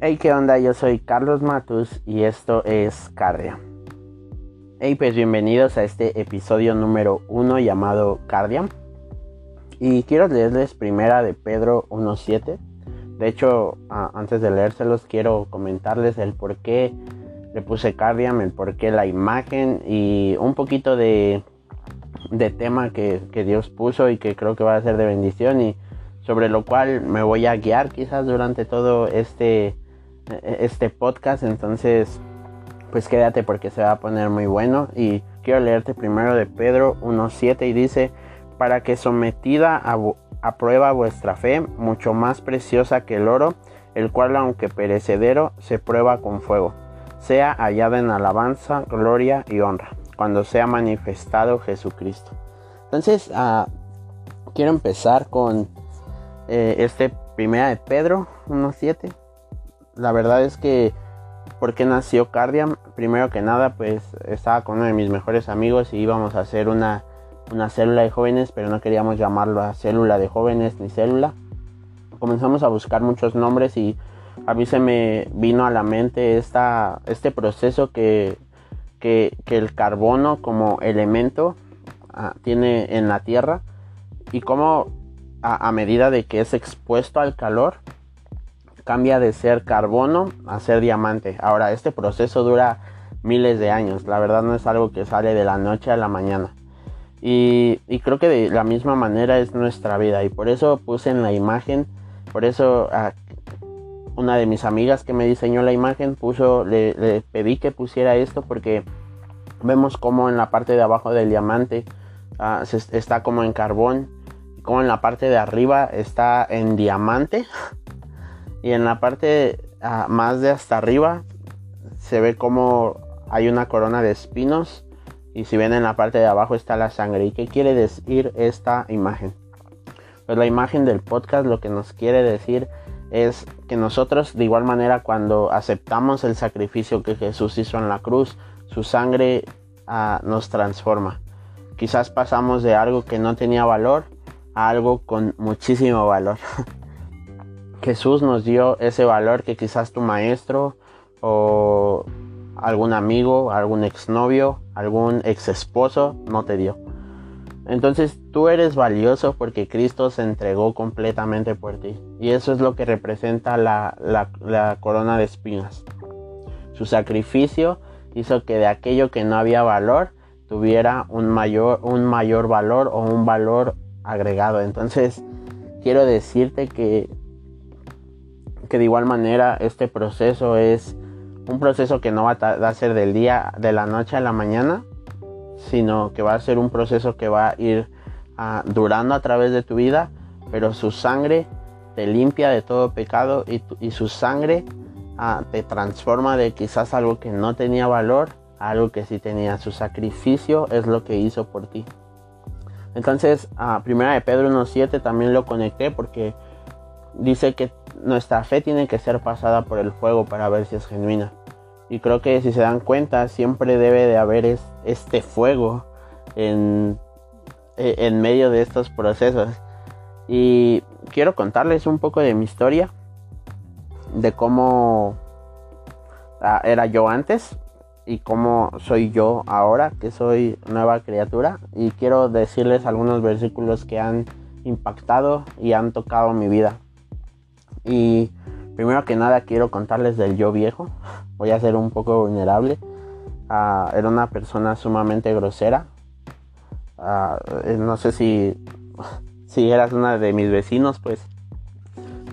Hey, ¿qué onda? Yo soy Carlos Matus y esto es Cardia. Hey, pues bienvenidos a este episodio número uno llamado Cardia. Y quiero leerles primera de Pedro 1.7. De hecho, antes de leérselos, quiero comentarles el por qué le puse Cardiam, el por qué la imagen y un poquito de, de tema que, que Dios puso y que creo que va a ser de bendición y sobre lo cual me voy a guiar quizás durante todo este este podcast. Entonces, pues quédate porque se va a poner muy bueno. Y quiero leerte primero de Pedro 1.7 y dice, para que sometida a, prueba vuestra fe, mucho más preciosa que el oro, el cual aunque perecedero, se prueba con fuego, sea hallada en alabanza, gloria y honra, cuando sea manifestado Jesucristo. Entonces, uh, quiero empezar con eh, este primera de Pedro 1.7 la verdad es que, ¿por qué nació Cardiam? Primero que nada, pues estaba con uno de mis mejores amigos y íbamos a hacer una, una célula de jóvenes, pero no queríamos llamarlo a célula de jóvenes ni célula. Comenzamos a buscar muchos nombres y a mí se me vino a la mente esta, este proceso que, que, el carbono como elemento ah, tiene en la Tierra y cómo a medida de que es expuesto al calor, cambia de ser carbono a ser diamante. Ahora, este proceso dura miles de años. La verdad no es algo que sale de la noche a la mañana. Y, creo que de la misma manera es nuestra vida. Y por eso puse en la imagen, por eso una de mis amigas que me diseñó la imagen puso, le, pedí que pusiera esto porque vemos como en la parte de abajo del diamante ah, está como en carbón. Como en la parte de arriba está en diamante. Y en la parte ah, más de hasta arriba se ve como hay una corona de espinos. Y si ven en la parte de abajo está la sangre. ¿Y qué quiere decir esta imagen? Pues la imagen del podcast lo que nos quiere decir es que nosotros de igual manera cuando aceptamos el sacrificio que Jesús hizo en la cruz, su sangre ah, nos transforma. Quizás pasamos de algo que no tenía valor a algo con muchísimo valor. Jesús nos dio ese valor que quizás tu maestro o algún amigo, algún exnovio, algún ex esposo no te dio. Entonces tú eres valioso porque Cristo se entregó completamente por ti. Y eso es lo que representa la, la corona de espinas. Su sacrificio hizo que de aquello que no había valor tuviera un mayor, un mayor valor o un valor agregado. Entonces quiero decirte que que de igual manera este proceso es un proceso que no va a ser del día, de la noche a la mañana, sino que va a ser un proceso que va a ir ah, durando a través de tu vida, pero su sangre te limpia de todo pecado y, su sangre ah, te transforma de quizás algo que no tenía valor a algo que sí tenía. Su sacrificio es lo que hizo por ti. Entonces, a ah, primera de Pedro 1.7 también lo conecté porque dice que nuestra fe tiene que ser pasada por el fuego para ver si es genuina. Y creo que si se dan cuenta, siempre debe de haber este fuego en, e, en medio de estos procesos. Y quiero contarles un poco de mi historia, de cómo ah, era yo antes y cómo soy yo ahora, que soy nueva criatura. Y quiero decirles algunos versículos que han impactado y han tocado mi vida. Y primero que nada quiero contarles del yo viejo. Voy a ser un poco vulnerable. Ah, era una persona sumamente grosera. Ah, eh, no sé si, si eras una de mis vecinos, pues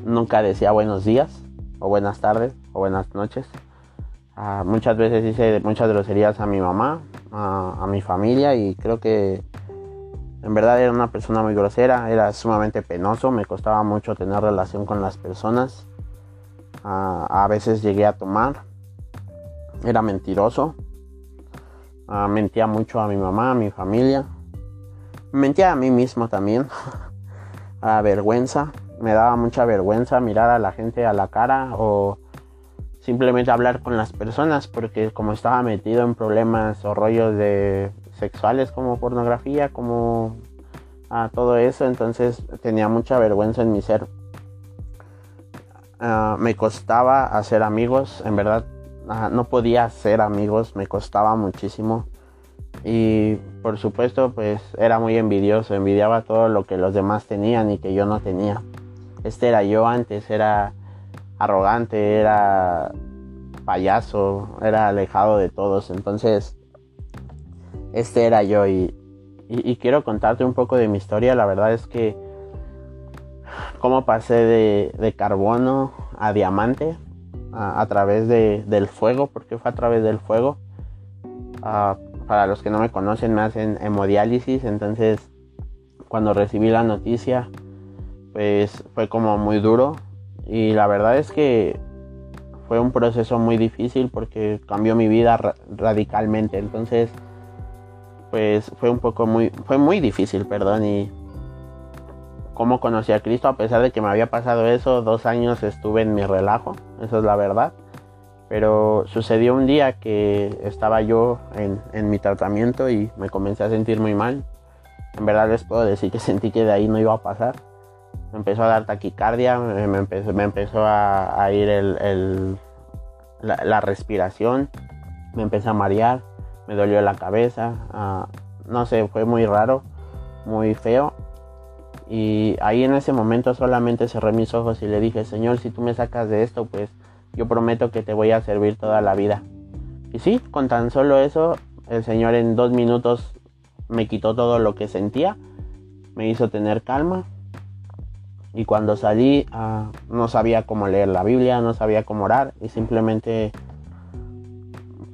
nunca decía buenos días, o buenas tardes, o buenas noches. Ah, muchas veces hice muchas groserías a mi mamá, a mi familia, y creo que en verdad era una persona muy grosera, era sumamente penoso, me costaba mucho tener relación con las personas. A veces llegué a tomar, era mentiroso, ah, mentía mucho a mi mamá, a mi familia, mentía a mí mismo también, a vergüenza, me daba mucha vergüenza mirar a la gente a la cara o simplemente hablar con las personas porque como estaba metido en problemas o rollos de sexuales como pornografía, como a todo eso, entonces tenía mucha vergüenza en mi ser. ah, me costaba hacer amigos, en verdad ah, no podía hacer amigos, me costaba muchísimo. Y por supuesto, pues era muy envidioso, envidiaba todo lo que los demás tenían y que yo no tenía. Este era yo antes, era arrogante, era payaso, era alejado de todos. Entonces, este era yo y, quiero contarte un poco de mi historia. La verdad es que cómo pasé de, carbono a diamante a, través del fuego, porque fue a través del fuego. para los que no me conocen, me hacen hemodiálisis, entonces cuando recibí la noticia, pues fue como muy duro. Y la verdad es que fue un proceso muy difícil porque cambió mi vida radicalmente. Entonces, pues fue un poco muy, fue muy difícil, perdón. Y cómo conocí a Cristo, a pesar de que me había pasado eso, dos años estuve en mi relajo, eso es la verdad. Pero sucedió un día que estaba yo en, en mi tratamiento y me comencé a sentir muy mal. En verdad les puedo decir que sentí que de ahí no iba a pasar me empezó a dar taquicardia, me empezó, me empezó a, ir el, la, respiración, me empecé a marear, me dolió la cabeza, ah, no sé, fue muy raro, muy feo. Y ahí en ese momento solamente cerré mis ojos y le dije, Señor, si tú me sacas de esto, pues yo prometo que te voy a servir toda la vida. Y sí, con tan solo eso, el Señor en dos minutos me quitó todo lo que sentía, me hizo tener calma y cuando salí ah, no sabía cómo leer la Biblia, no sabía cómo orar y simplemente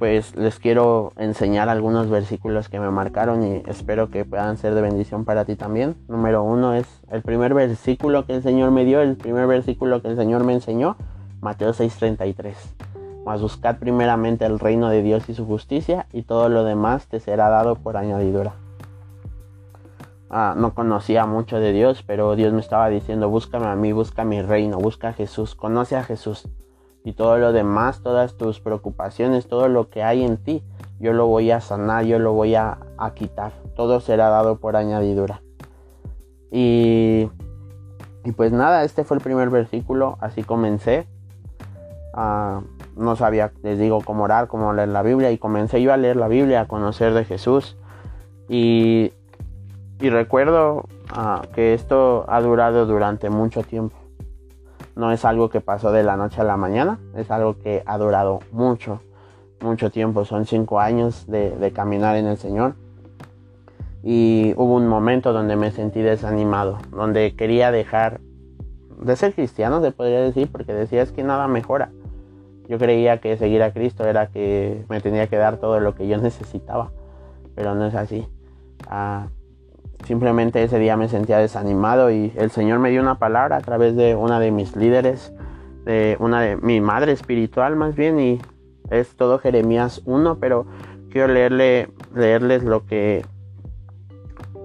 pues les quiero enseñar algunos versículos que me marcaron y espero que puedan ser de bendición para ti también. Número uno es el primer versículo que el Señor me dio, el primer versículo que el Señor me enseñó, Mateo 6:33. Mas buscad primeramente el reino de Dios y su justicia y todo lo demás te será dado por añadidura. Ah, no conocía mucho de Dios, pero Dios me estaba diciendo, búscame a mí, busca mi reino, busca a Jesús, conoce a Jesús. Y todo lo demás, todas tus preocupaciones, todo lo que hay en ti, yo lo voy a sanar, yo lo voy a, quitar. Todo será dado por añadidura. Y, y, pues nada, este fue el primer versículo, así comencé. Ah, no sabía, les digo, cómo orar, cómo leer la Biblia y comencé yo a leer la Biblia, a conocer de Jesús. Y y recuerdo ah, que esto ha durado durante mucho tiempo. No es algo que pasó de la noche a la mañana, es algo que ha durado mucho, mucho tiempo. Son cinco años de, caminar en el Señor. Y hubo un momento donde me sentí desanimado, donde quería dejar de ser cristiano, se podría decir, porque decía es que nada mejora. Yo creía que seguir a Cristo era que me tenía que dar todo lo que yo necesitaba, pero no es así. Ah, Simplemente ese día me sentía desanimado y el Señor me dio una palabra a través de una de mis líderes, de una de mi madre espiritual más bien y es todo Jeremías 1, pero quiero leerle, leerles lo que,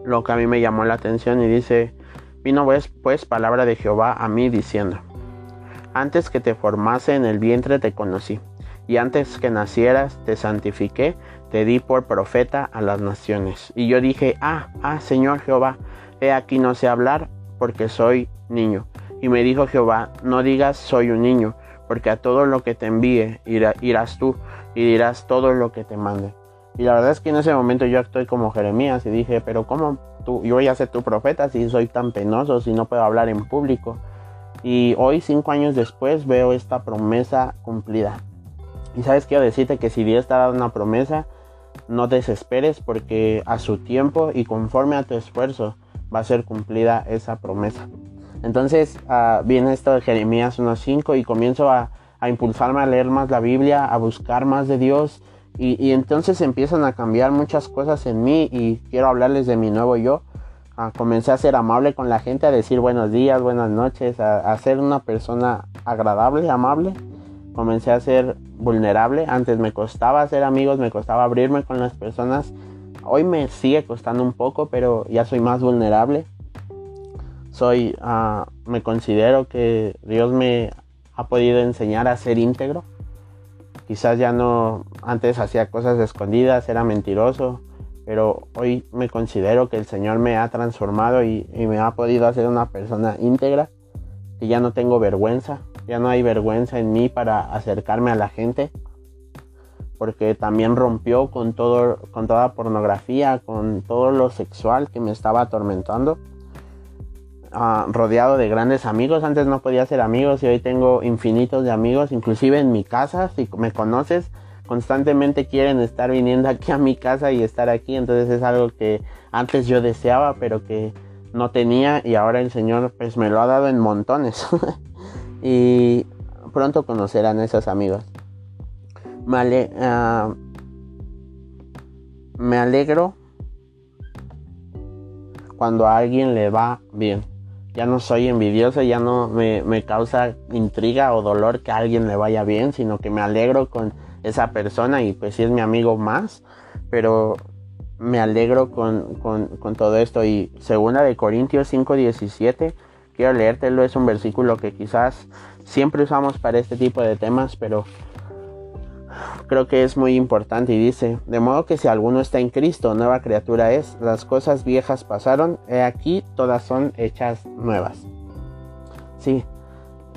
lo que a mí me llamó la atención y dice, vino pues, pues palabra de Jehová a mí diciendo, antes que te formase en el vientre te conocí, y antes que nacieras te santifiqué, te di por profeta a las naciones. Y yo dije, ah, ah, Señor Jehová, he aquí no sé hablar porque soy niño. Y me dijo Jehová, no digas soy un niño, porque a todo lo que te envíe irás tú y dirás todo lo que te mande. Y la verdad es que en ese momento yo estoy como Jeremías y dije, pero ¿cómo tú, yo voy a ser tu profeta si soy tan penoso, si no puedo hablar en público? Y hoy, cinco años después, veo esta promesa cumplida. Y sabes, quiero decirte que si Dios te ha dado una promesa, no desesperes porque a su tiempo y conforme a tu esfuerzo va a ser cumplida esa promesa. Entonces uh, viene esto de Jeremías 1.5 y comienzo a, impulsarme a leer más la Biblia, a buscar más de Dios y, entonces empiezan a cambiar muchas cosas en mí y quiero hablarles de mi nuevo yo. Uh, comencé a ser amable con la gente, a decir buenos días, buenas noches, a, a ser una persona agradable, amable comencé a ser vulnerable. Antes me costaba hacer amigos, me costaba abrirme con las personas. Hoy me sigue costando un poco, pero ya soy más vulnerable. Soy, ah, me considero que Dios me ha podido enseñar a ser íntegro. Quizás ya no, antes hacía cosas escondidas, era mentiroso, pero hoy me considero que el Señor me ha transformado y, y me ha podido hacer una persona íntegra, que ya no tengo vergüenza, ya no hay vergüenza en mí para acercarme a la gente, porque también rompió con todo, con toda pornografía, con todo lo sexual que me estaba atormentando. Ah, rodeado de grandes amigos, antes no podía ser amigos y hoy tengo infinitos de amigos, inclusive en mi casa, si me conoces, constantemente quieren estar viniendo aquí a mi casa y estar aquí, entonces es algo que antes yo deseaba, pero que no tenía y ahora el Señor pues me lo ha dado en montones. y pronto conocerán a esos amigos. Me, ah, me alegro cuando a alguien le va bien. Ya no soy envidioso, ya no me, me, causa intriga o dolor que a alguien le vaya bien, sino que me alegro con esa persona y pues si es mi amigo más, pero me alegro con, todo esto. Y segunda de Corintios 5:17, quiero leértelo, es un versículo que quizás siempre usamos para este tipo de temas, pero creo que es muy importante y dice, de modo que si alguno está en Cristo, nueva criatura es, las cosas viejas pasaron, he aquí todas son hechas nuevas. Sí,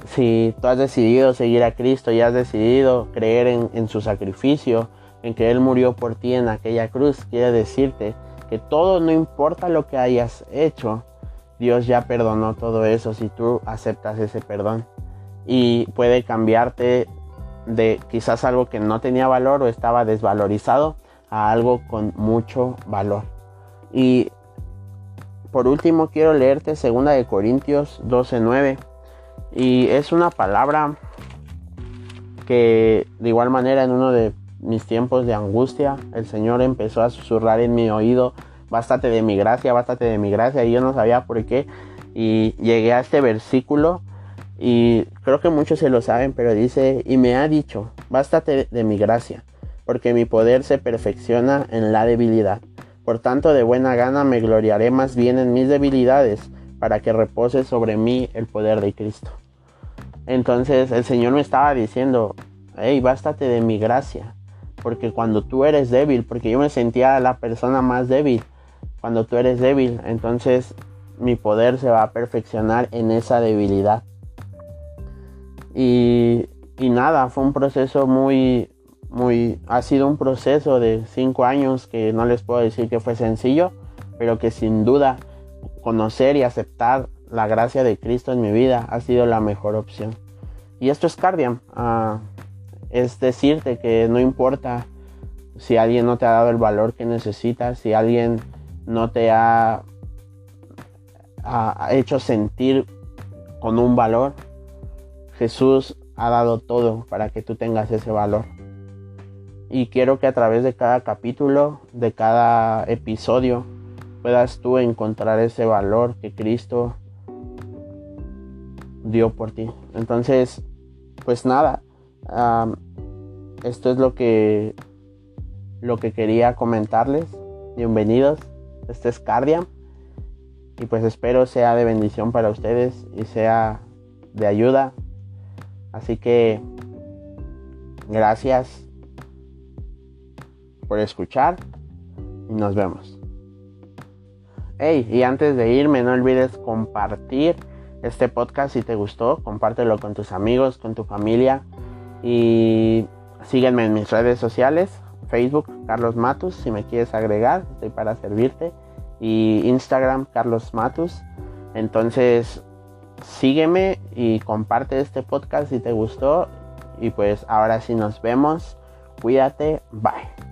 si tú has decidido seguir a Cristo y has decidido creer en, en su sacrificio, en que Él murió por ti en aquella cruz, quiere decirte que todo, no importa lo que hayas hecho, Dios ya perdonó todo eso si tú aceptas ese perdón. Y puede cambiarte de quizás algo que no tenía valor o estaba desvalorizado a algo con mucho valor. Y por último quiero leerte 2 de Corintios 12:9 y es una palabra que de igual manera en uno de mis tiempos de angustia, el Señor empezó a susurrar en mi oído, bástate de mi gracia, bástate de mi gracia, y yo no sabía por qué. Y llegué a este versículo y creo que muchos se lo saben, pero dice, y me ha dicho, bástate de mi gracia, porque mi poder se perfecciona en la debilidad. Por tanto, de buena gana me gloriaré más bien en mis debilidades, para que repose sobre mí el poder de Cristo. Entonces el Señor me estaba diciendo, hey, bástate de mi gracia, porque cuando tú eres débil, porque yo me sentía la persona más débil, cuando tú eres débil, entonces mi poder se va a perfeccionar en esa debilidad. Y, nada, fue un proceso muy, muy, ha sido un proceso de cinco años que no les puedo decir que fue sencillo, pero que sin duda conocer y aceptar la gracia de Cristo en mi vida ha sido la mejor opción. Y esto es Cardiam. Ah, es decirte que no importa si alguien no te ha dado el valor que necesitas, si alguien no te ha, hecho sentir con un valor, Jesús ha dado todo para que tú tengas ese valor. Y quiero que a través de cada capítulo, de cada episodio, puedas tú encontrar ese valor que Cristo dio por ti. Entonces, pues nada, esto es lo que, lo que quería comentarles. Bienvenidos, este es Cardiam y pues espero sea de bendición para ustedes y sea de ayuda. Así que gracias por escuchar y nos vemos. Hey, y antes de irme, no olvides compartir este podcast si te gustó, compártelo con tus amigos, con tu familia y sígueme en mis redes sociales, Facebook Carlos Matus, si me quieres agregar, estoy para servirte. Y Instagram Carlos Matus. Entonces, sígueme y comparte este podcast si te gustó. Y pues ahora sí nos vemos. Cuídate. Bye.